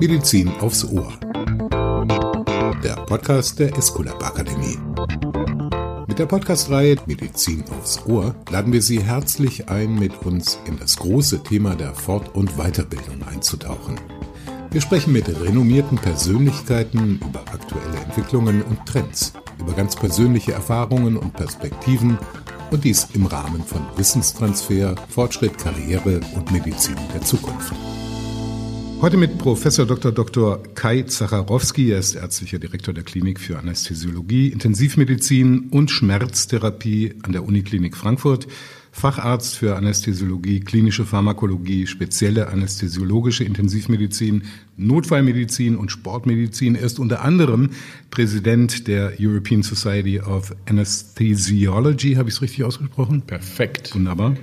Medizin aufs Ohr. Der Podcast der Esculap Akademie. Mit der Podcastreihe Medizin aufs Ohr laden wir Sie herzlich ein, mit uns in das große Thema der Fort- und Weiterbildung einzutauchen. Wir sprechen mit renommierten Persönlichkeiten über aktuelle Entwicklungen und Trends, über ganz persönliche Erfahrungen und Perspektiven und dies im Rahmen von Wissenstransfer, Fortschritt, Karriere und Medizin der Zukunft. Heute mit Professor Dr. Dr. Kai Zacharowski. Er ist ärztlicher Direktor der Klinik für Anästhesiologie, Intensivmedizin und Schmerztherapie an der Uniklinik Frankfurt. Facharzt für Anästhesiologie, klinische Pharmakologie, spezielle anästhesiologische Intensivmedizin, Notfallmedizin und Sportmedizin. Er ist unter anderem Präsident der European Society of Anesthesiology. Habe ich es richtig ausgesprochen? Perfekt. Wunderbar.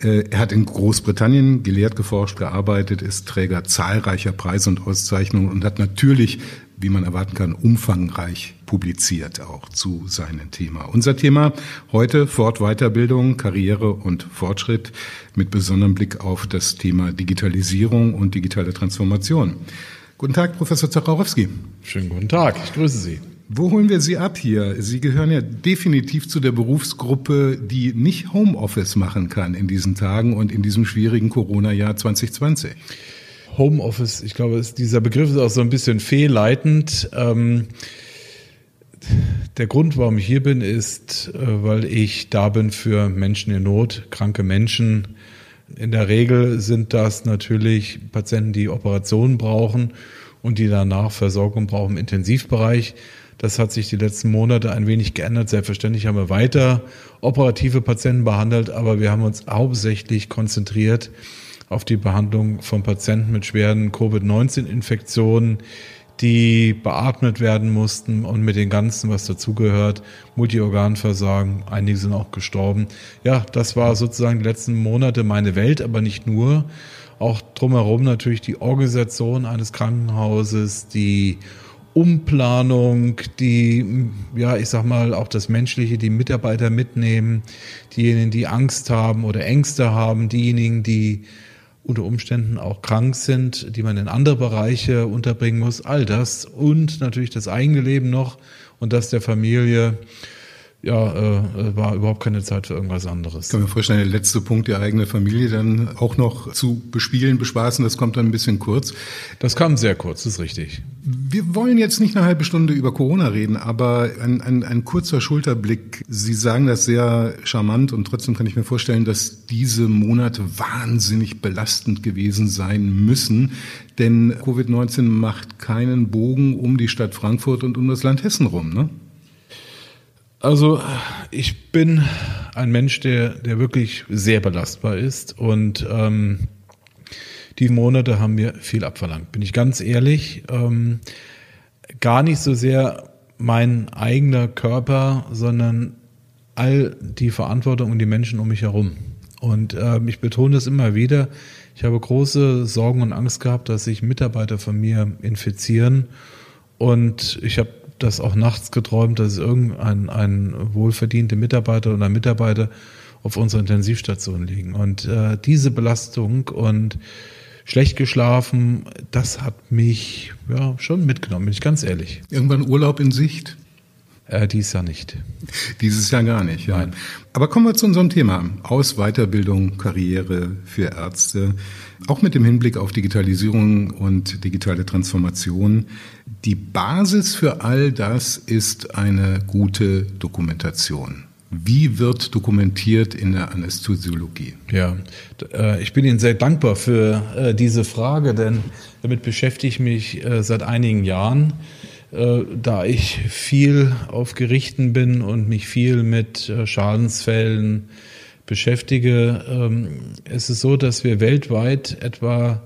Äh, er hat in Großbritannien gelehrt, geforscht, gearbeitet, ist Träger zahlreicher Preise und Auszeichnungen und hat natürlich wie man erwarten kann, umfangreich publiziert auch zu seinem Thema. Unser Thema heute Fort Weiterbildung, Karriere und Fortschritt mit besonderem Blick auf das Thema Digitalisierung und digitale Transformation. Guten Tag, Professor Zacharowski. Schönen guten Tag, ich grüße Sie. Wo holen wir Sie ab hier? Sie gehören ja definitiv zu der Berufsgruppe, die nicht Homeoffice machen kann in diesen Tagen und in diesem schwierigen Corona-Jahr 2020. Homeoffice, ich glaube, dieser Begriff ist auch so ein bisschen fehlleitend. Ähm, der Grund, warum ich hier bin, ist, äh, weil ich da bin für Menschen in Not, kranke Menschen. In der Regel sind das natürlich Patienten, die Operationen brauchen und die danach Versorgung brauchen im Intensivbereich. Das hat sich die letzten Monate ein wenig geändert. Selbstverständlich haben wir weiter operative Patienten behandelt, aber wir haben uns hauptsächlich konzentriert auf die Behandlung von Patienten mit schweren Covid-19-Infektionen, die beatmet werden mussten und mit den ganzen, was dazugehört, Multiorganversagen, einige sind auch gestorben. Ja, das war sozusagen die letzten Monate meine Welt, aber nicht nur. Auch drumherum natürlich die Organisation eines Krankenhauses, die Umplanung, die, ja, ich sag mal, auch das Menschliche, die Mitarbeiter mitnehmen, diejenigen, die Angst haben oder Ängste haben, diejenigen, die unter Umständen auch krank sind, die man in andere Bereiche unterbringen muss, all das und natürlich das eigene Leben noch und das der Familie ja, äh, war überhaupt keine Zeit für irgendwas anderes. Ich kann mir vorstellen, der letzte Punkt, die eigene Familie dann auch noch zu bespielen, bespaßen, das kommt dann ein bisschen kurz. Das kam sehr kurz, das ist richtig. Wir wollen jetzt nicht eine halbe Stunde über Corona reden, aber ein, ein, ein kurzer Schulterblick. Sie sagen das sehr charmant und trotzdem kann ich mir vorstellen, dass diese Monate wahnsinnig belastend gewesen sein müssen. Denn Covid-19 macht keinen Bogen um die Stadt Frankfurt und um das Land Hessen rum, ne? Also ich bin ein Mensch, der, der wirklich sehr belastbar ist und ähm, die Monate haben mir viel abverlangt, bin ich ganz ehrlich. Ähm, gar nicht so sehr mein eigener Körper, sondern all die Verantwortung und die Menschen um mich herum. Und ähm, ich betone es immer wieder, ich habe große Sorgen und Angst gehabt, dass sich Mitarbeiter von mir infizieren. Und ich habe das auch nachts geträumt, dass irgendein ein wohlverdiente Mitarbeiter oder Mitarbeiter auf unserer Intensivstation liegen. Und äh, diese Belastung und schlecht geschlafen, das hat mich ja schon mitgenommen, bin ich ganz ehrlich. Irgendwann Urlaub in Sicht? Äh, dies Jahr nicht. Dieses Jahr gar nicht, ja. Nein. Aber kommen wir zu unserem Thema. Aus Weiterbildung, Karriere für Ärzte. Auch mit dem Hinblick auf Digitalisierung und digitale Transformation. Die Basis für all das ist eine gute Dokumentation. Wie wird dokumentiert in der Anästhesiologie? Ja, äh, ich bin Ihnen sehr dankbar für äh, diese Frage, denn damit beschäftige ich mich äh, seit einigen Jahren. Da ich viel auf Gerichten bin und mich viel mit Schadensfällen beschäftige, ähm, ist es so, dass wir weltweit etwa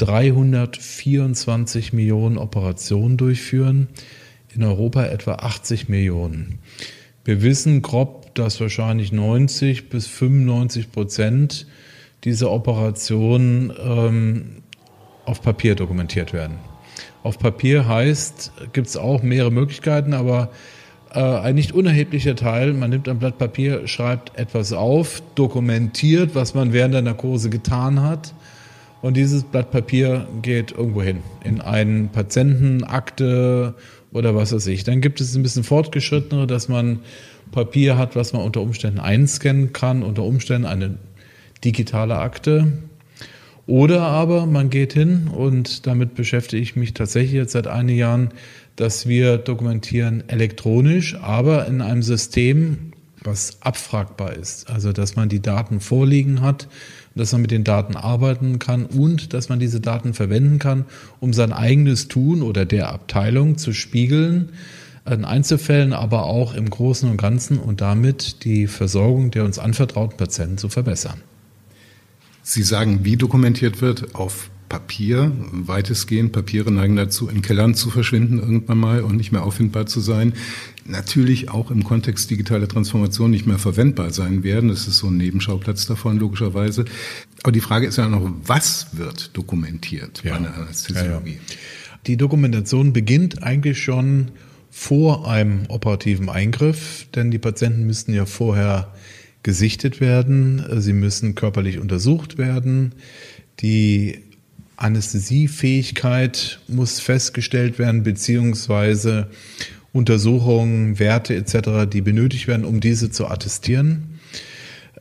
324 Millionen Operationen durchführen, in Europa etwa 80 Millionen. Wir wissen grob, dass wahrscheinlich 90 bis 95 Prozent dieser Operationen ähm, auf Papier dokumentiert werden. Auf Papier heißt, gibt es auch mehrere Möglichkeiten, aber äh, ein nicht unerheblicher Teil, man nimmt ein Blatt Papier, schreibt etwas auf, dokumentiert, was man während der Narkose getan hat und dieses Blatt Papier geht irgendwo hin, in einen Patientenakte oder was weiß ich. Dann gibt es ein bisschen fortgeschrittenere, dass man Papier hat, was man unter Umständen einscannen kann, unter Umständen eine digitale Akte. Oder aber man geht hin und damit beschäftige ich mich tatsächlich jetzt seit einigen Jahren, dass wir dokumentieren elektronisch, aber in einem System, was abfragbar ist. Also dass man die Daten vorliegen hat, dass man mit den Daten arbeiten kann und dass man diese Daten verwenden kann, um sein eigenes Tun oder der Abteilung zu spiegeln, in Einzelfällen, aber auch im Großen und Ganzen und damit die Versorgung der uns anvertrauten Patienten zu verbessern. Sie sagen, wie dokumentiert wird auf Papier, weitestgehend. Papiere neigen dazu, in Kellern zu verschwinden irgendwann mal und nicht mehr auffindbar zu sein. Natürlich auch im Kontext digitaler Transformation nicht mehr verwendbar sein werden. Das ist so ein Nebenschauplatz davon, logischerweise. Aber die Frage ist ja noch, was wird dokumentiert ja. bei einer Anästhesiologie? Ja, ja. Die Dokumentation beginnt eigentlich schon vor einem operativen Eingriff, denn die Patienten müssten ja vorher gesichtet werden, sie müssen körperlich untersucht werden, die Anästhesiefähigkeit muss festgestellt werden, beziehungsweise Untersuchungen, Werte etc., die benötigt werden, um diese zu attestieren.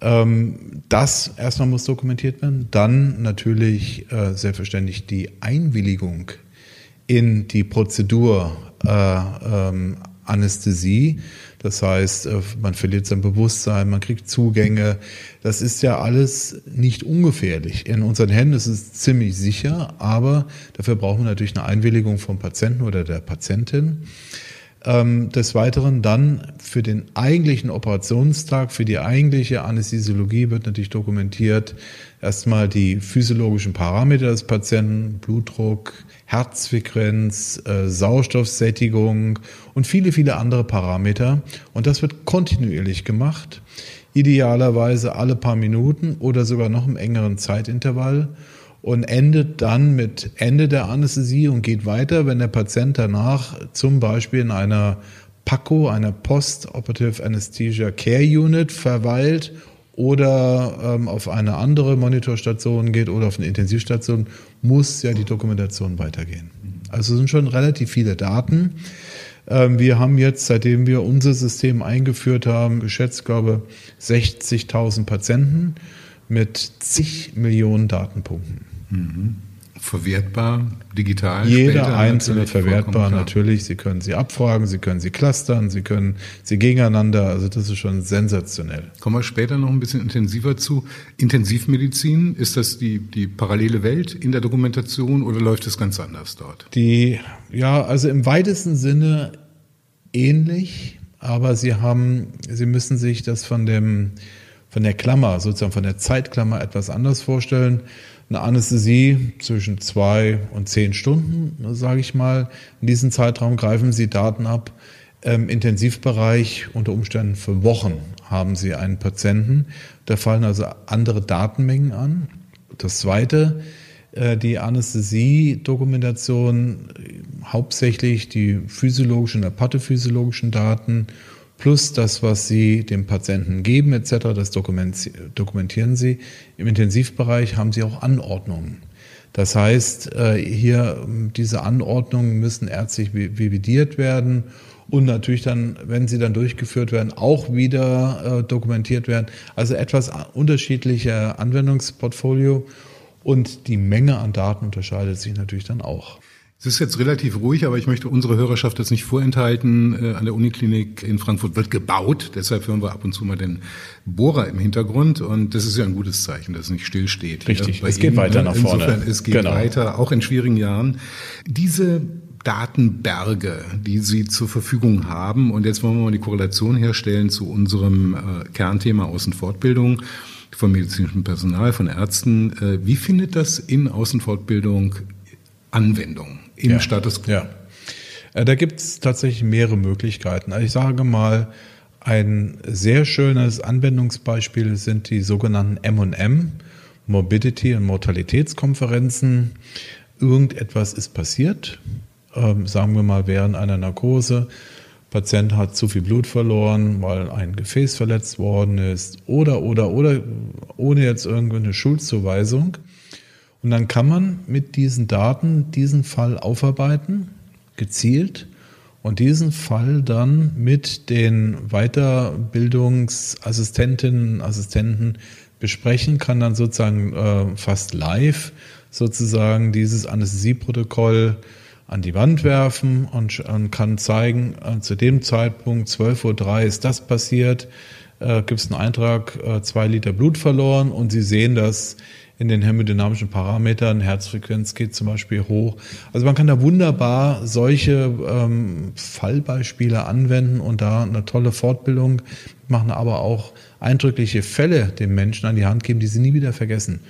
Ähm, das erstmal muss dokumentiert werden. Dann natürlich äh, selbstverständlich die Einwilligung in die Prozedur äh, ähm, Anästhesie. Das heißt, äh, man verliert sein Bewusstsein, man kriegt Zugänge. Das ist ja alles nicht ungefährlich. In unseren Händen ist es ziemlich sicher, aber dafür brauchen wir natürlich eine Einwilligung vom Patienten oder der Patientin. Ähm, des Weiteren dann für den eigentlichen Operationstag, für die eigentliche Anästhesiologie wird natürlich dokumentiert erstmal die physiologischen Parameter des Patienten, Blutdruck, Herzfrequenz, äh, Sauerstoffsättigung und viele, viele andere Parameter. Und das wird kontinuierlich gemacht, idealerweise alle paar Minuten oder sogar noch im engeren Zeitintervall und endet dann mit Ende der Anästhesie und geht weiter, wenn der Patient danach zum Beispiel in einer PACO, einer Post-Operative Anesthesia Care Unit, verweilt oder ähm, auf eine andere Monitorstation geht oder auf eine Intensivstation, muss ja die Dokumentation weitergehen. Also sind schon relativ viele Daten. Ähm, wir haben jetzt, seitdem wir unser System eingeführt haben, geschätzt, glaube 60.000 Patienten mit zig Millionen Datenpunkten. Mhm. Verwertbar, digital? Jeder einzelne verwertbar natürlich. Sie können sie abfragen, Sie können sie clustern, Sie können sie gegeneinander. Also das ist schon sensationell. Kommen wir später noch ein bisschen intensiver zu. Intensivmedizin, ist das die, die parallele Welt in der Dokumentation oder läuft es ganz anders dort? Die, ja, also im weitesten Sinne ähnlich, aber Sie haben, Sie müssen sich das von dem, von der Klammer, sozusagen von der Zeitklammer etwas anders vorstellen. Eine Anästhesie zwischen zwei und zehn Stunden, sage ich mal. In diesem Zeitraum greifen Sie Daten ab. Im Intensivbereich unter Umständen für Wochen haben Sie einen Patienten. Da fallen also andere Datenmengen an. Das Zweite, äh, die Anästhesie-Dokumentation, hauptsächlich die physiologischen oder pathophysiologischen Daten plus das, was Sie dem Patienten geben etc., das dokumentieren Sie. Im Intensivbereich haben Sie auch Anordnungen. Das heißt, äh, hier diese Anordnungen müssen ärztlich revidiert werden und natürlich dann, wenn sie dann durchgeführt werden, auch wieder äh, dokumentiert werden. Also etwas unterschiedlicher Anwendungsportfolio und die Menge an Daten unterscheidet sich natürlich dann auch. Es ist jetzt relativ ruhig, aber ich möchte unsere Hörerschaft das nicht vorenthalten. Äh, an der Uniklinik in Frankfurt wird gebaut, deshalb hören wir ab und zu mal den Bohrer im Hintergrund und das ist ja ein gutes Zeichen, dass es nicht stillsteht. Richtig, es geht Ihnen. weiter nach vorne. Insofern, es geht genau. weiter, auch in schwierigen Jahren. Diese Datenberge, die Sie zur Verfügung haben, und jetzt wollen wir mal die Korrelation herstellen zu unserem äh, Kernthema Außenfortbildung von medizinischem Personal, von Ärzten. Äh, wie findet das in Außenfortbildung Anwendung? Im ja. Status quo? Ja. Äh, da gibt es tatsächlich mehrere Möglichkeiten. Also ich sage mal, ein sehr schönes Anwendungsbeispiel sind die sogenannten M&M, Morbidity- und Mortalitätskonferenzen. Irgendetwas ist passiert, ähm, sagen wir mal während einer Narkose. Patient hat zu viel Blut verloren, weil ein Gefäß verletzt worden ist oder, oder, oder, ohne jetzt irgendeine Schuldzuweisung. Und dann kann man mit diesen Daten diesen Fall aufarbeiten, gezielt, und diesen Fall dann mit den Weiterbildungsassistentinnen, Assistenten besprechen, kann dann sozusagen äh, fast live sozusagen dieses Anästhesieprotokoll an die Wand werfen und, und kann zeigen, äh, zu dem Zeitpunkt 12.03 Uhr ist das passiert, äh, gibt es einen Eintrag, äh, zwei Liter Blut verloren und Sie sehen das in den hämodynamischen Parametern, Herzfrequenz geht zum Beispiel hoch. Also man kann da wunderbar solche ähm, Fallbeispiele anwenden und da eine tolle Fortbildung machen, aber auch eindrückliche Fälle den Menschen an die Hand geben, die sie nie wieder vergessen.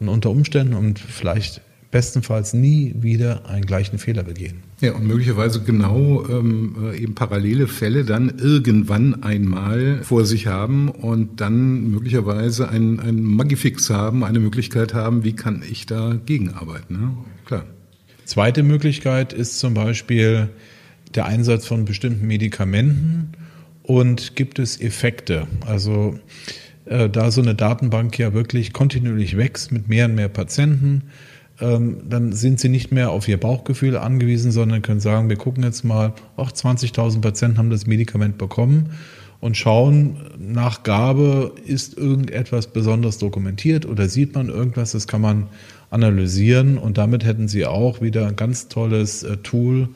Und unter Umständen und vielleicht bestenfalls nie wieder einen gleichen Fehler begehen. Ja, und möglicherweise genau ähm, äh, eben parallele Fälle dann irgendwann einmal vor sich haben und dann möglicherweise ein, ein Magifix haben, eine Möglichkeit haben, wie kann ich da gegenarbeiten. Ne? Klar. Zweite Möglichkeit ist zum Beispiel der Einsatz von bestimmten Medikamenten und gibt es Effekte. Also äh, da so eine Datenbank ja wirklich kontinuierlich wächst mit mehr und mehr Patienten, dann sind sie nicht mehr auf ihr Bauchgefühl angewiesen, sondern können sagen, wir gucken jetzt mal, auch 20.000 Patienten haben das Medikament bekommen und schauen nach Gabe, ist irgendetwas besonders dokumentiert oder sieht man irgendwas, das kann man analysieren und damit hätten sie auch wieder ein ganz tolles äh, Tool,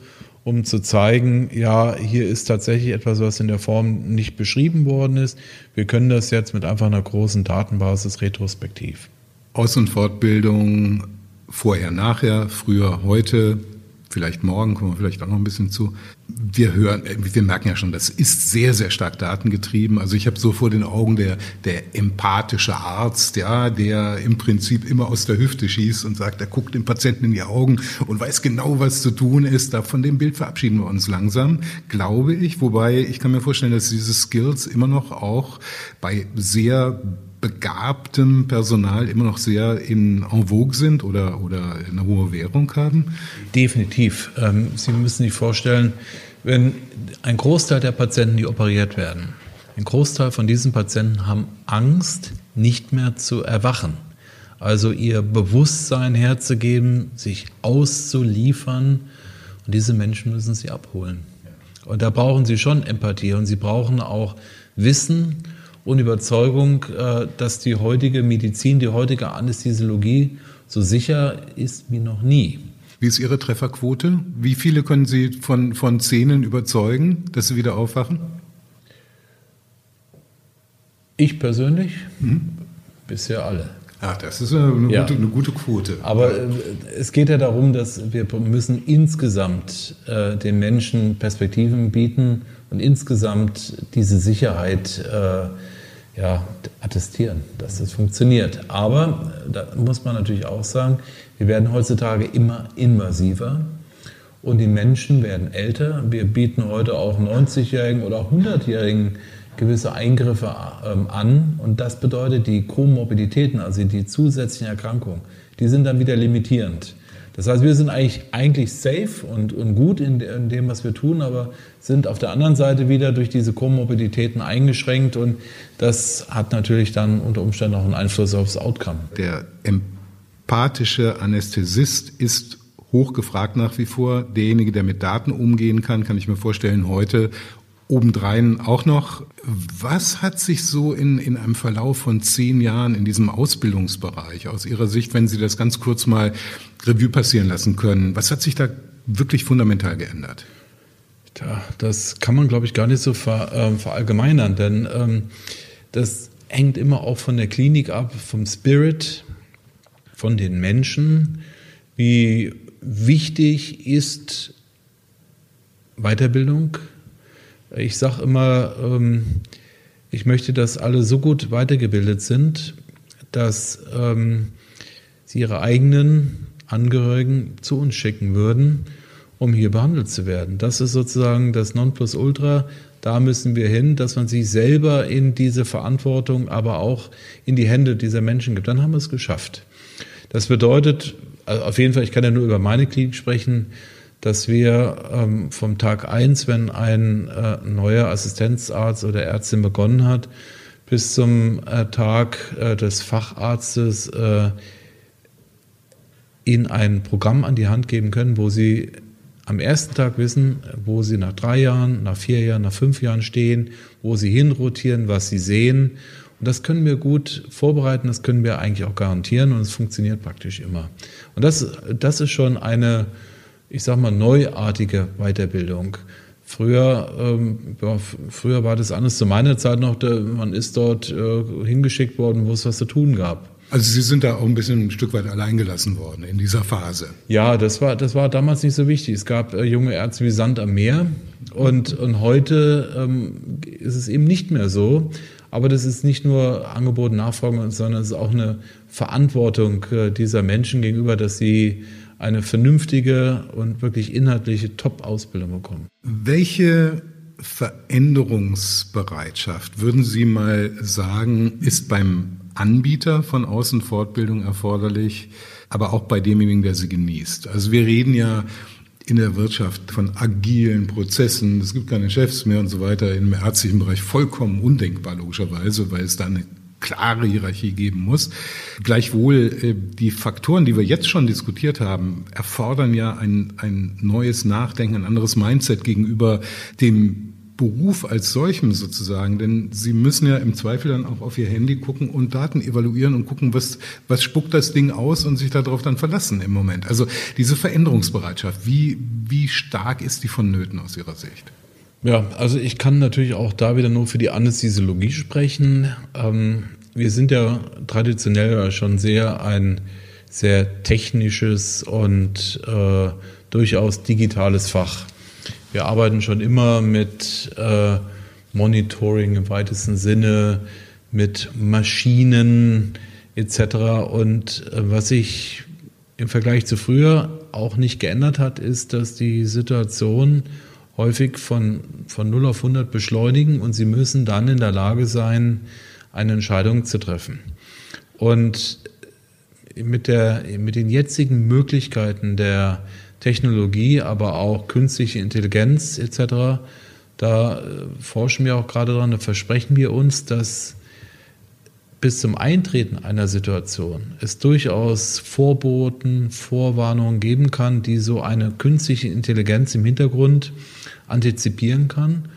um zu zeigen, ja, hier ist tatsächlich etwas, was in der Form nicht beschrieben worden ist. Wir können das jetzt mit einfach einer großen Datenbasis retrospektiv. Aus- und Fortbildung vorher, nachher, früher, heute, vielleicht morgen, kommen wir vielleicht auch noch ein bisschen zu. Wir hören, äh, wir merken ja schon, das ist sehr, sehr stark datengetrieben. Also ich habe so vor den Augen der, der empathische Arzt, ja, der im Prinzip immer aus der Hüfte schießt und sagt, er guckt dem Patienten in die Augen und weiß genau, was zu tun ist. Da von dem Bild verabschieden wir uns langsam, glaube ich. Wobei ich kann mir vorstellen, dass diese Skills immer noch auch bei sehr begabtem Personal immer noch sehr in en vogue sind oder, oder eine hohe Währung haben? Definitiv. Ähm, Sie müssen sich vorstellen, wenn ein Großteil der Patienten, die operiert werden, ein Großteil von diesen Patienten haben Angst, nicht mehr zu erwachen. Also ihr Bewusstsein herzugeben, sich auszuliefern. Und diese Menschen müssen sie abholen. Und da brauchen sie schon Empathie und sie brauchen auch Wissen und Überzeugung, äh, dass die heutige Medizin, die heutige Anästhesiologie so sicher ist wie noch nie. Wie ist Ihre Trefferquote? Wie viele können Sie von, von Szenen überzeugen, dass sie wieder aufwachen? Ich persönlich? Mhm. Bisher alle. Ach, das ist eine, ja. gute, eine gute Quote. Aber äh, es geht ja darum, dass wir müssen insgesamt äh, den Menschen Perspektiven bieten und insgesamt diese Sicherheit äh, ja, attestieren, dass das funktioniert. Aber äh, da muss man natürlich auch sagen, wir werden heutzutage immer invasiver und die Menschen werden älter. Wir bieten heute auch 90-Jährigen oder 100-Jährigen gewisse Eingriffe ähm, an und das bedeutet, die Komorbiditäten, also die zusätzlichen Erkrankungen, die sind dann wieder limitierend. Das heißt, wir sind eigentlich, eigentlich safe und, und gut in, in, dem, was wir tun, aber sind auf der anderen Seite wieder durch diese Komorbiditäten eingeschränkt und das hat natürlich dann unter Umständen auch einen Einfluss aufs Outcome. Der empathische Anästhesist ist hochgefragt nach wie vor. Derjenige, der mit Daten umgehen kann, kann ich mir vorstellen, heute obendrein auch noch. Was hat sich so in, in einem Verlauf von zehn Jahren in diesem Ausbildungsbereich aus Ihrer Sicht, wenn Sie das ganz kurz mal Revue passieren lassen können, was hat sich da wirklich fundamental geändert? Ja, das kann man, glaube ich, gar nicht so ver, äh, verallgemeinern, denn ähm, das hängt immer auch von der Klinik ab, vom Spirit, von den Menschen. Wie wichtig ist Weiterbildung, ich sage immer, ähm, ich möchte, dass alle so gut weitergebildet sind, dass ähm, sie ihre eigenen Angehörigen zu uns schicken würden, um hier behandelt zu werden. Das ist sozusagen das Nonplusultra. Da müssen wir hin, dass man sich selber in diese Verantwortung, aber auch in die Hände dieser Menschen gibt. Dann haben wir es geschafft. Das bedeutet, also auf jeden Fall, ich kann ja nur über meine Klinik sprechen, dass wir ähm, vom Tag eins, wenn ein äh, neuer Assistenzarzt oder Ärztin begonnen hat, bis zum äh, Tag äh, des Facharztes äh, ihnen ein Programm an die Hand geben können, wo sie am ersten Tag wissen, wo sie nach drei Jahren, nach vier Jahren, nach fünf Jahren stehen, wo sie hinrotieren, was sie sehen. Und das können wir gut vorbereiten, das können wir eigentlich auch garantieren und es funktioniert praktisch immer. Und das, das ist schon eine, ich sag mal, neuartige Weiterbildung. Früher, ähm, ja, früher war das anders zu meiner Zeit noch, da, man ist dort äh, hingeschickt worden, wo es was zu tun gab. Also Sie sind da auch ein bisschen ein Stück weit alleingelassen worden in dieser Phase. Ja, das war, das war damals nicht so wichtig. Es gab äh, junge Ärzte wie Sand am Meer und, und heute ähm, ist es eben nicht mehr so. Aber das ist nicht nur Angebot, Nachfrage, sondern es ist auch eine Verantwortung äh, dieser Menschen gegenüber, dass sie eine vernünftige und wirklich inhaltliche Top-Ausbildung bekommen. Welche Veränderungsbereitschaft, würden Sie mal sagen, ist beim Anbieter von Außenfortbildung erforderlich, aber auch bei demjenigen, der sie genießt. Also wir reden ja in der Wirtschaft von agilen Prozessen, es gibt keine Chefs mehr und so weiter, im ärztlichen Bereich vollkommen undenkbar logischerweise, weil es da eine klare Hierarchie geben muss. Gleichwohl, äh, die Faktoren, die wir jetzt schon diskutiert haben, erfordern ja ein, ein neues Nachdenken, ein anderes Mindset gegenüber dem Beruf als solchem sozusagen, denn Sie müssen ja im Zweifel dann auch auf Ihr Handy gucken und Daten evaluieren und gucken, was, was spuckt das Ding aus und sich darauf dann verlassen im Moment. Also diese Veränderungsbereitschaft, wie, wie stark ist die vonnöten aus Ihrer Sicht? Ja, also ich kann natürlich auch da wieder nur für die Anästhesiologie sprechen. Ähm, wir sind ja traditionell schon sehr ein sehr technisches und äh, durchaus digitales Fach. Wir arbeiten schon immer mit äh, Monitoring im weitesten Sinne, mit Maschinen etc. Und äh, was sich im Vergleich zu früher auch nicht geändert hat, ist, dass die Situation häufig von, von 0 auf 100 beschleunigen und sie müssen dann in der Lage sein, eine Entscheidung zu treffen. Und mit, der, mit den jetzigen Möglichkeiten der Technologie, aber auch künstliche Intelligenz etc. Da äh, forschen wir auch gerade dran, da versprechen wir uns, dass bis zum Eintreten einer Situation es durchaus Vorboten, Vorwarnungen geben kann, die so eine künstliche Intelligenz im Hintergrund antizipieren kann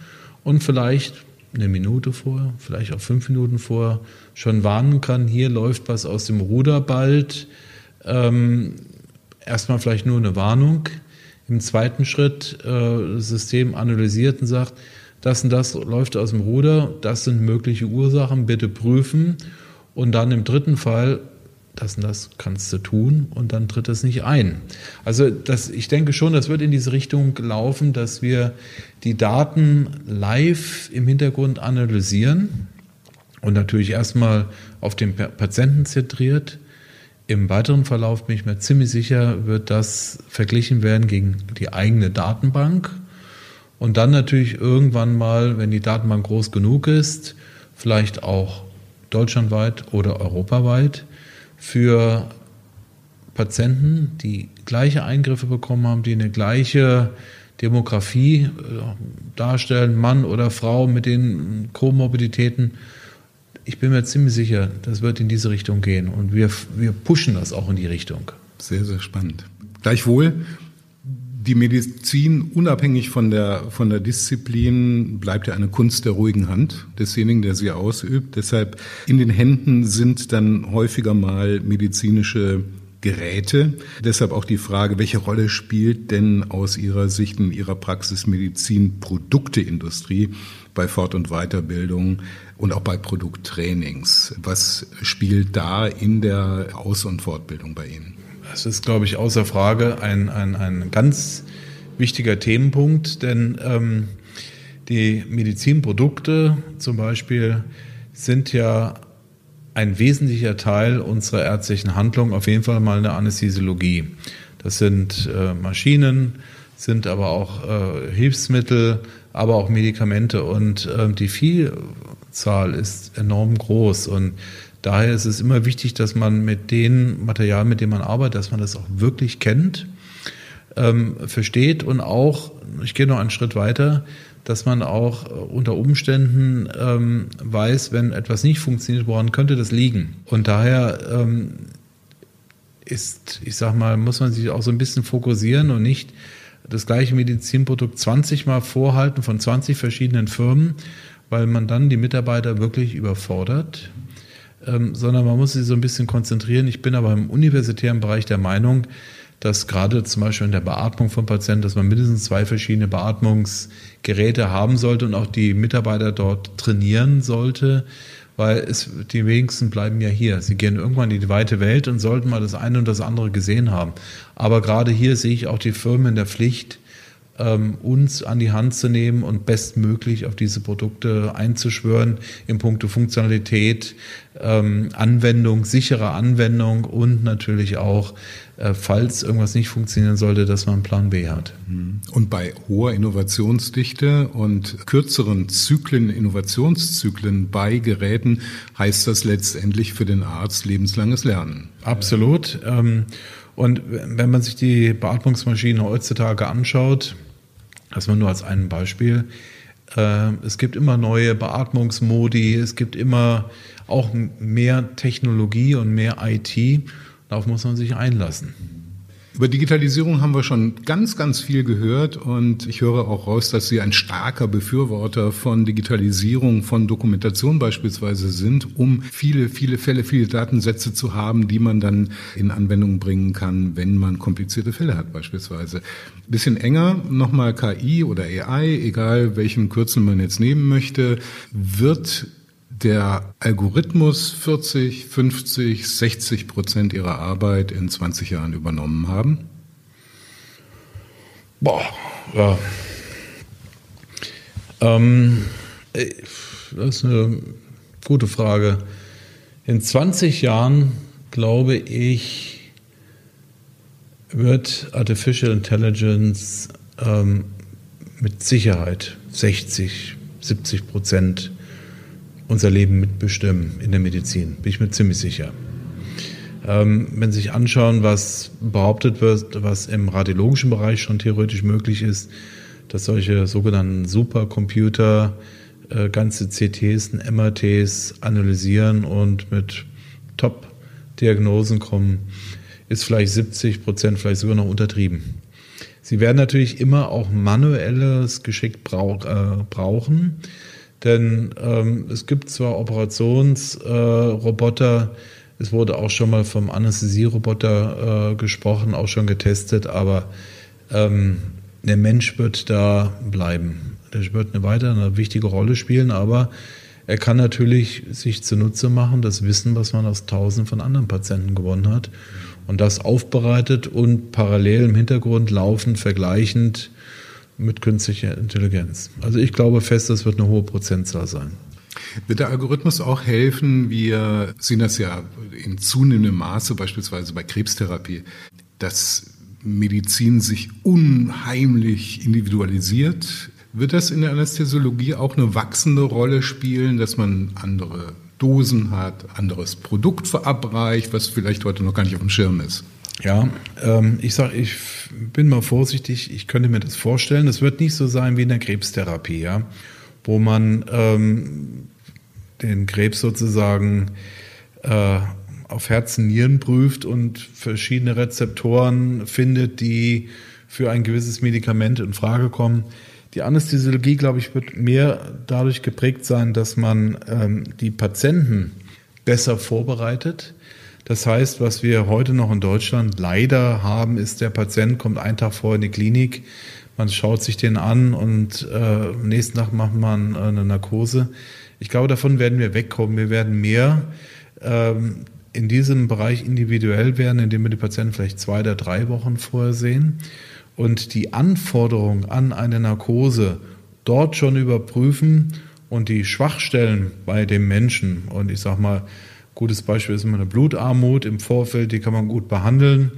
und vielleicht eine Minute vor, vielleicht auch fünf Minuten vor schon warnen kann, hier läuft was aus dem Ruder bald. Ähm, erstmal vielleicht nur eine Warnung. Im zweiten Schritt äh, das System analysiert und sagt, das und das läuft aus dem Ruder, das sind mögliche Ursachen, bitte prüfen. Und dann im dritten Fall, das und das kannst du tun und dann tritt es nicht ein. Also das, ich denke schon, das wird in diese Richtung laufen, dass wir die Daten live im Hintergrund analysieren und natürlich erstmal auf den Patienten zentriert im weiteren Verlauf bin ich mir ziemlich sicher, wird das verglichen werden gegen die eigene Datenbank. Und dann natürlich irgendwann mal, wenn die Datenbank groß genug ist, vielleicht auch deutschlandweit oder europaweit für Patienten, die gleiche Eingriffe bekommen haben, die eine gleiche Demografie äh, darstellen, Mann oder Frau mit den Komorbiditäten, ich bin mir ziemlich sicher, das wird in diese Richtung gehen und wir, wir pushen das auch in die Richtung. Sehr, sehr spannend. Gleichwohl, die Medizin, unabhängig von der, von der Disziplin, bleibt ja eine Kunst der ruhigen Hand desjenigen, der sie ausübt. Deshalb in den Händen sind dann häufiger mal medizinische Geräte. Deshalb auch die Frage, welche Rolle spielt denn aus Ihrer Sicht in Ihrer Praxis Medizin-Produkteindustrie bei Fort- und Weiterbildung und auch bei Produkttrainings? Was spielt da in der Aus- und Fortbildung bei Ihnen? Das ist, glaube ich, außer Frage ein, ein, ein ganz wichtiger Themenpunkt, denn ähm, die Medizinprodukte zum Beispiel sind ja ein wesentlicher Teil unserer ärztlichen Handlung, auf jeden Fall mal eine Anästhesiologie. Das sind äh, Maschinen, sind aber auch äh, Hilfsmittel, aber auch Medikamente und äh, die Vielzahl ist enorm groß und daher ist es immer wichtig, dass man mit den Materialien, mit denen man arbeitet, dass man das auch wirklich kennt, ähm, versteht und auch, ich gehe noch einen Schritt weiter, dass man auch äh, unter Umständen ähm, weiß, wenn etwas nicht funktioniert, woran könnte das liegen? Und daher ähm, ist, ich sag mal, muss man sich auch so ein bisschen fokussieren und nicht das gleiche Medizinprodukt 20 Mal vorhalten von 20 verschiedenen Firmen, weil man dann die Mitarbeiter wirklich überfordert, ähm, sondern man muss sich so ein bisschen konzentrieren. Ich bin aber im universitären Bereich der Meinung, dass gerade zum Beispiel in der Beatmung von Patienten, dass man mindestens zwei verschiedene Beatmungsgeräte haben sollte und auch die Mitarbeiter dort trainieren sollte, weil es, die wenigsten bleiben ja hier. Sie gehen irgendwann in die weite Welt und sollten mal das eine und das andere gesehen haben. Aber gerade hier sehe ich auch die Firmen in der Pflicht, ähm, uns an die Hand zu nehmen und bestmöglich auf diese Produkte einzuschwören in puncto Funktionalität, ähm, Anwendung, sichere Anwendung und natürlich auch, äh, falls irgendwas nicht funktionieren sollte, dass man einen Plan B hat. Mhm. Und bei hoher Innovationsdichte und kürzeren Zyklen, Innovationszyklen bei Geräten heißt das letztendlich für den Arzt lebenslanges Lernen. Absolut. Ähm, und wenn man sich die Beatmungsmaschine heutzutage anschaut, das war nur als ein Beispiel, äh, es gibt immer neue Beatmungsmodi, es gibt immer auch mehr Technologie und mehr IT. Darauf muss man sich einlassen. Über Digitalisierung haben wir schon ganz, ganz viel gehört und ich höre auch raus, dass Sie ein starker Befürworter von Digitalisierung, von Dokumentation beispielsweise sind, um viele, viele Fälle, viele Datensätze zu haben, die man dann in Anwendung bringen kann, wenn man komplizierte Fälle hat beispielsweise. Bisschen enger, nochmal KI oder AI, egal welchen Kürzel man jetzt nehmen möchte, wird der Algorithmus 40, 50, 60 Prozent ihrer Arbeit in 20 Jahren übernommen haben? Boah, ja. Ähm, das ist eine gute Frage. In 20 Jahren, glaube ich, wird Artificial Intelligence ähm, mit Sicherheit 60, 70 Prozent unser Leben mitbestimmen in der Medizin, bin ich mir ziemlich sicher. Ähm, wenn Sie sich anschauen, was behauptet wird, was im radiologischen Bereich schon theoretisch möglich ist, dass solche sogenannten Supercomputer äh, ganze CTs und MRTs analysieren und mit Top-Diagnosen kommen, ist vielleicht 70 Prozent, vielleicht sogar noch untertrieben. Sie werden natürlich immer auch manuelles Geschick brauch, äh, brauchen. Denn ähm, es gibt zwar Operationsroboter, äh, es wurde auch schon mal vom Anästhesieroboter äh, gesprochen, auch schon getestet, aber ähm, der Mensch wird da bleiben. Der wird eine weiter eine wichtige Rolle spielen, aber er kann natürlich sich zunutze machen, das Wissen, was man aus tausenden von anderen Patienten gewonnen hat und das aufbereitet und parallel im Hintergrund laufend, vergleichend mit künstlicher Intelligenz. Also ich glaube fest, das wird eine hohe Prozentzahl sein. Wird der Algorithmus auch helfen? Wir sehen das ja in zunehmendem Maße, beispielsweise bei Krebstherapie, dass Medizin sich unheimlich individualisiert. Wird das in der Anästhesiologie auch eine wachsende Rolle spielen, dass man andere Dosen hat, anderes Produkt verabreicht, was vielleicht heute noch gar nicht auf dem Schirm ist? Ja, ähm, ich sage, ich bin mal vorsichtig, ich könnte mir das vorstellen. Das wird nicht so sein wie in der Krebstherapie, ja, wo man ähm, den Krebs sozusagen äh, auf Herzen, Nieren prüft und verschiedene Rezeptoren findet, die für ein gewisses Medikament in Frage kommen. Die Anästhesiologie, glaube ich, wird mehr dadurch geprägt sein, dass man ähm, die Patienten besser vorbereitet das heißt, was wir heute noch in Deutschland leider haben, ist, der Patient kommt einen Tag vorher in die Klinik, man schaut sich den an und äh, am nächsten Tag macht man äh, eine Narkose. Ich glaube, davon werden wir wegkommen. Wir werden mehr ähm, in diesem Bereich individuell werden, indem wir die Patienten vielleicht zwei oder drei Wochen vorher sehen und die Anforderung an eine Narkose dort schon überprüfen und die Schwachstellen bei dem Menschen und ich sag mal Gutes Beispiel ist immer eine Blutarmut im Vorfeld, die kann man gut behandeln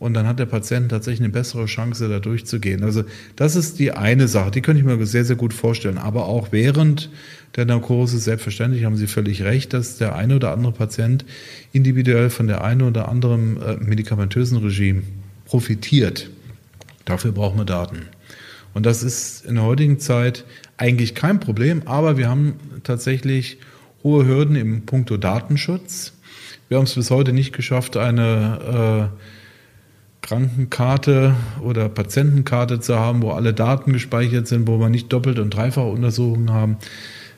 und dann hat der Patient tatsächlich eine bessere Chance, da durchzugehen. Also das ist die eine Sache, die könnte ich mir sehr, sehr gut vorstellen. Aber auch während der Narkose, selbstverständlich haben Sie völlig recht, dass der eine oder andere Patient individuell von der einen oder anderen äh, medikamentösen Regime profitiert. Dafür brauchen wir Daten. Und das ist in der heutigen Zeit eigentlich kein Problem, aber wir haben tatsächlich hohe Hürden im Punkto Datenschutz. Wir haben es bis heute nicht geschafft, eine äh, Krankenkarte oder Patientenkarte zu haben, wo alle Daten gespeichert sind, wo wir nicht doppelt und dreifach Untersuchungen haben.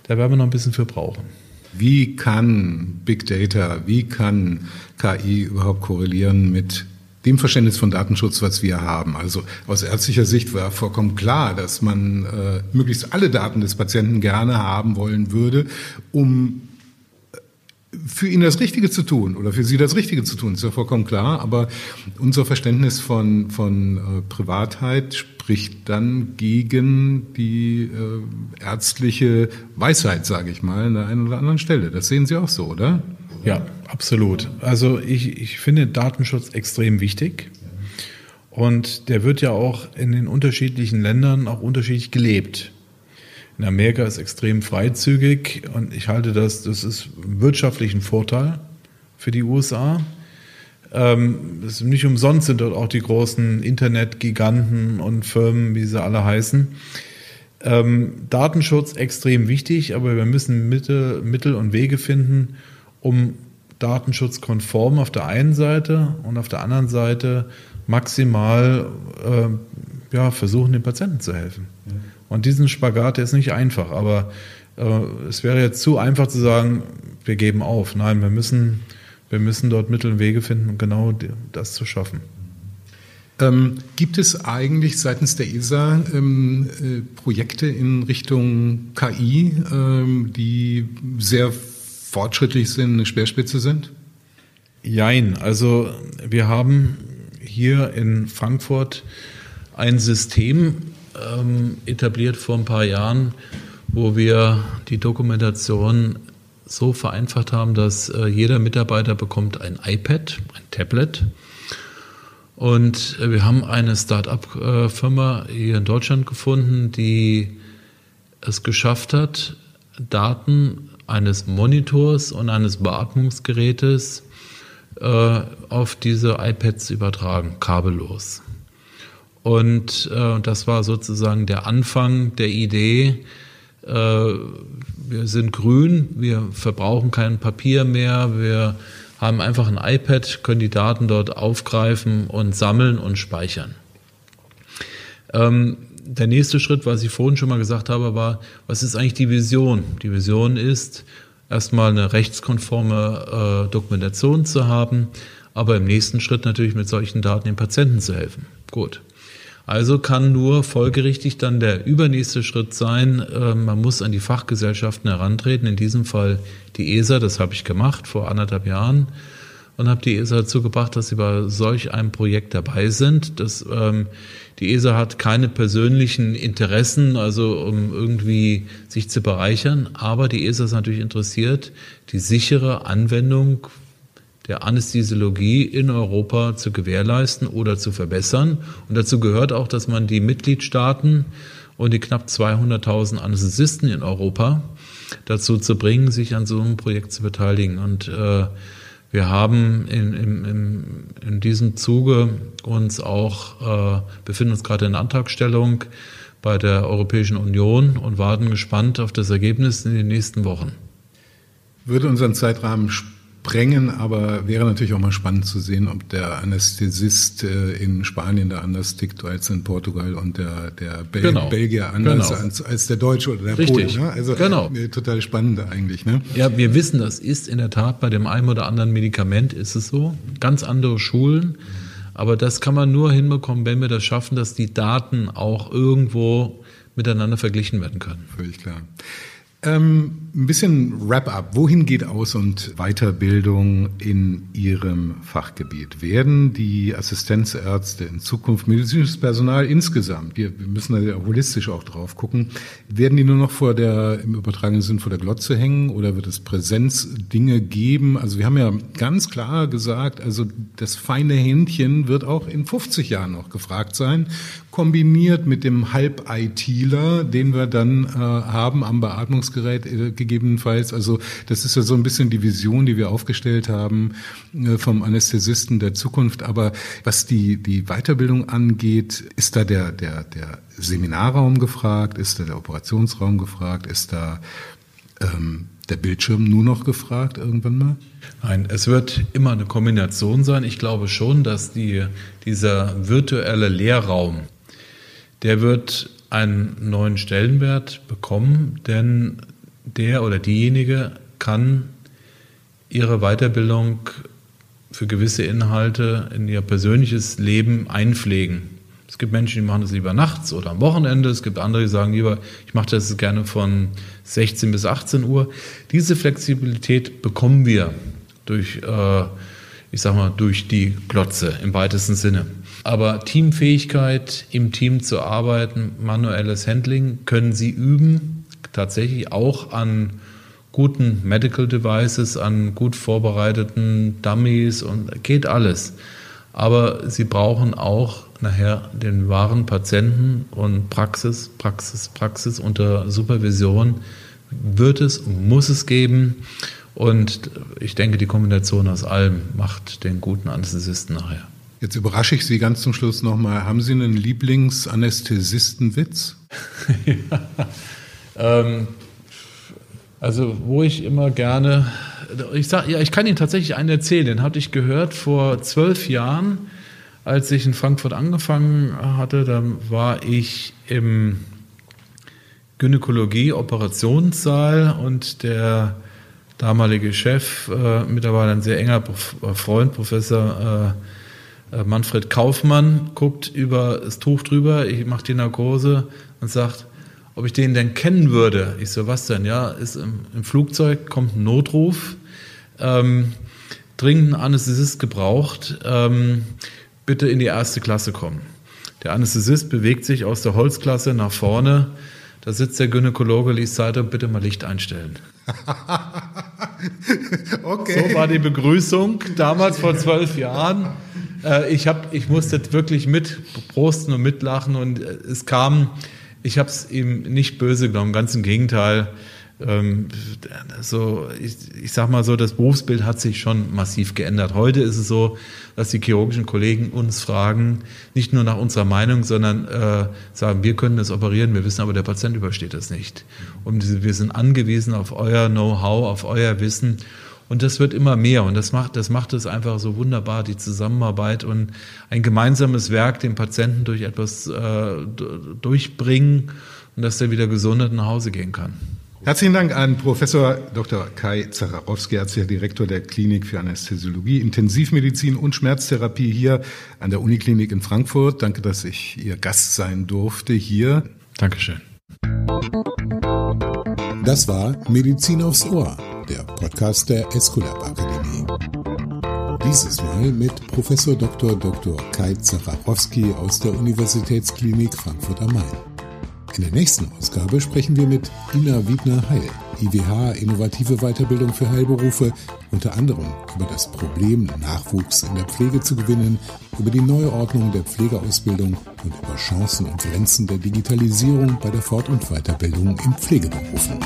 Da werden wir noch ein bisschen für brauchen. Wie kann Big Data, wie kann KI überhaupt korrelieren mit dem Verständnis von Datenschutz, was wir haben. Also aus ärztlicher Sicht war vollkommen klar, dass man äh, möglichst alle Daten des Patienten gerne haben wollen würde, um für ihn das Richtige zu tun oder für sie das Richtige zu tun, ist ja vollkommen klar. Aber unser Verständnis von, von äh, Privatheit spricht dann gegen die äh, ärztliche Weisheit, sage ich mal, an der einen oder anderen Stelle. Das sehen Sie auch so, oder? Ja, absolut. Also ich, ich finde Datenschutz extrem wichtig. Und der wird ja auch in den unterschiedlichen Ländern auch unterschiedlich gelebt. In Amerika ist extrem freizügig und ich halte das, das ist wirtschaftlich ein Vorteil für die USA. Ähm, ist nicht umsonst sind dort auch die großen Internetgiganten und Firmen, wie sie alle heißen. Ähm, Datenschutz extrem wichtig, aber wir müssen Mittel, Mittel und Wege finden, um datenschutzkonform auf der einen Seite und auf der anderen Seite maximal äh, ja, versuchen, den Patienten zu helfen. Ja. Und diesen Spagat der ist nicht einfach, aber äh, es wäre jetzt zu einfach zu sagen, wir geben auf. Nein, wir müssen, wir müssen dort Mittel und Wege finden, um genau das zu schaffen. Ähm, gibt es eigentlich seitens der ESA ähm, äh, Projekte in Richtung KI, ähm, die sehr fortschrittlich sind, eine Speerspitze sind? Jein, also wir haben hier in Frankfurt ein System, ähm, etabliert vor ein paar Jahren, wo wir die Dokumentation so vereinfacht haben, dass äh, jeder Mitarbeiter bekommt ein iPad, ein Tablet. Und äh, wir haben eine Start-up-Firma hier in Deutschland gefunden, die es geschafft hat, Daten eines Monitors und eines Beatmungsgerätes äh, auf diese iPads übertragen, kabellos. Und äh, das war sozusagen der Anfang der Idee, äh, wir sind grün, wir verbrauchen kein Papier mehr, wir haben einfach ein iPad, können die Daten dort aufgreifen und sammeln und speichern. Ähm, der nächste Schritt, was ich vorhin schon mal gesagt habe, war, was ist eigentlich die Vision? Die Vision ist, erstmal eine rechtskonforme äh, Dokumentation zu haben, aber im nächsten Schritt natürlich mit solchen Daten den Patienten zu helfen. Gut. Also kann nur folgerichtig dann der übernächste Schritt sein, äh, man muss an die Fachgesellschaften herantreten, in diesem Fall die ESA, das habe ich gemacht vor anderthalb Jahren und habe die ESA dazu gebracht, dass sie bei solch einem Projekt dabei sind. Das, ähm, die ESA hat keine persönlichen Interessen, also um irgendwie sich zu bereichern, aber die ESA ist natürlich interessiert, die sichere Anwendung der Anästhesiologie in Europa zu gewährleisten oder zu verbessern. Und dazu gehört auch, dass man die Mitgliedstaaten und die knapp 200.000 Anästhesisten in Europa dazu zu bringen, sich an so einem Projekt zu beteiligen. Und äh, wir haben in, in, in, diesem Zuge uns auch, äh, befinden uns gerade in Antragstellung bei der Europäischen Union und warten gespannt auf das Ergebnis in den nächsten Wochen. Würde unseren Zeitrahmen sprengen, aber wäre natürlich auch mal spannend zu sehen, ob der Anästhesist äh, in Spanien da anders tickt als in Portugal und der, der Bel genau. Belgier anders genau. als, als, der Deutsche oder der Richtig. Pole. Ne? Also genau. Äh, total spannend eigentlich. Ne? Ja, wir wissen, das ist in der Tat bei dem einen oder anderen Medikament ist es so. Ganz andere Schulen. Aber das kann man nur hinbekommen, wenn wir das schaffen, dass die Daten auch irgendwo miteinander verglichen werden können. Völlig klar. Ähm, ein bisschen Wrap-up. Wohin geht Aus- und Weiterbildung in Ihrem Fachgebiet? Werden die Assistenzärzte in Zukunft medizinisches Personal insgesamt, wir, müssen da ja holistisch auch drauf gucken, werden die nur noch vor der, im übertragenen Sinn vor der Glotze hängen oder wird es Präsenzdinge geben? Also wir haben ja ganz klar gesagt, also das feine Händchen wird auch in 50 Jahren noch gefragt sein, kombiniert mit dem Halb-ITler, den wir dann äh, haben am Beatmungsgerät äh, gegebenenfalls. Also das ist ja so ein bisschen die Vision, die wir aufgestellt haben äh, vom Anästhesisten der Zukunft. Aber was die, die Weiterbildung angeht, ist da der, der, der Seminarraum gefragt? Ist da der Operationsraum gefragt? Ist da ähm, der Bildschirm nur noch gefragt irgendwann mal? Nein, es wird immer eine Kombination sein. Ich glaube schon, dass die, dieser virtuelle Lehrraum, der wird einen neuen Stellenwert bekommen, denn der oder diejenige kann ihre Weiterbildung für gewisse Inhalte in ihr persönliches Leben einpflegen. Es gibt Menschen, die machen das lieber nachts oder am Wochenende. Es gibt andere, die sagen lieber, ich mache das gerne von 16 bis 18 Uhr. Diese Flexibilität bekommen wir durch, äh, ich sag mal, durch die Glotze im weitesten Sinne. Aber Teamfähigkeit, im Team zu arbeiten, manuelles Handling können Sie üben, tatsächlich auch an guten Medical Devices, an gut vorbereiteten Dummies und geht alles. Aber Sie brauchen auch nachher den wahren Patienten und Praxis, Praxis, Praxis unter Supervision wird es und muss es geben. Und ich denke, die Kombination aus allem macht den guten Anästhesisten nachher. Jetzt überrasche ich Sie ganz zum Schluss nochmal. Haben Sie einen Lieblingsanästhesistenwitz? ja, ähm, also, wo ich immer gerne, ich sag, ja, ich kann Ihnen tatsächlich einen erzählen. Den hatte ich gehört vor zwölf Jahren, als ich in Frankfurt angefangen hatte. Da war ich im Gynäkologie-Operationssaal und der damalige Chef, äh, mittlerweile ein sehr enger Freund, Professor äh, äh, Manfred Kaufmann guckt über das Tuch drüber, ich mache die Narkose und sagt, ob ich den denn kennen würde. Ich so, was denn? Ja, ist im, im Flugzeug, kommt ein Notruf, ähm, dringend ein Anästhesist gebraucht, ähm, bitte in die erste Klasse kommen. Der Anästhesist bewegt sich aus der Holzklasse nach vorne, da sitzt der Gynäkologe, liest Zeitung, bitte mal Licht einstellen. okay. So war die Begrüßung damals vor zwölf Jahren. Äh, ich, hab, ich musste wirklich mit prosten und mitlachen und äh, es kam, ich habe es ihm nicht böse genommen, ganz im Gegenteil. Ähm, so, ich, ich sag mal so, das Berufsbild hat sich schon massiv geändert. Heute ist es so, dass die chirurgischen Kollegen uns fragen, nicht nur nach unserer Meinung, sondern äh, sagen, wir können das operieren, wir wissen aber, der Patient übersteht das nicht. Und wir sind angewiesen auf euer Know-how, auf euer Wissen. Und das wird immer mehr und das macht, das macht es einfach so wunderbar, die Zusammenarbeit und ein gemeinsames Werk den Patienten durch etwas äh, durchbringen und dass er wieder gesundet nach Hause gehen kann. Herzlichen Dank an Professor Dr. Kai Zacharowski, ärztlicher Direktor der Klinik für Anästhesiologie, Intensivmedizin und Schmerztherapie hier an der Uniklinik in Frankfurt. Danke, dass ich Ihr Gast sein durfte hier. Dankeschön. Das war Medizin aufs Ohr der Podcast der Esculap Akademie. Dieses Mal mit Professor Dr. Dr. Kai Zacharowski aus der Universitätsklinik Frankfurt am Main. In der nächsten Ausgabe sprechen wir mit Ina Wiedner-Heil, IWH Innovative Weiterbildung für Heilberufe, unter anderem über das Problem, Nachwuchs in der Pflege zu gewinnen, über die Neuordnung der Pflegeausbildung und über Chancen und Grenzen der Digitalisierung bei der Fort- und Weiterbildung in Pflegeberufen.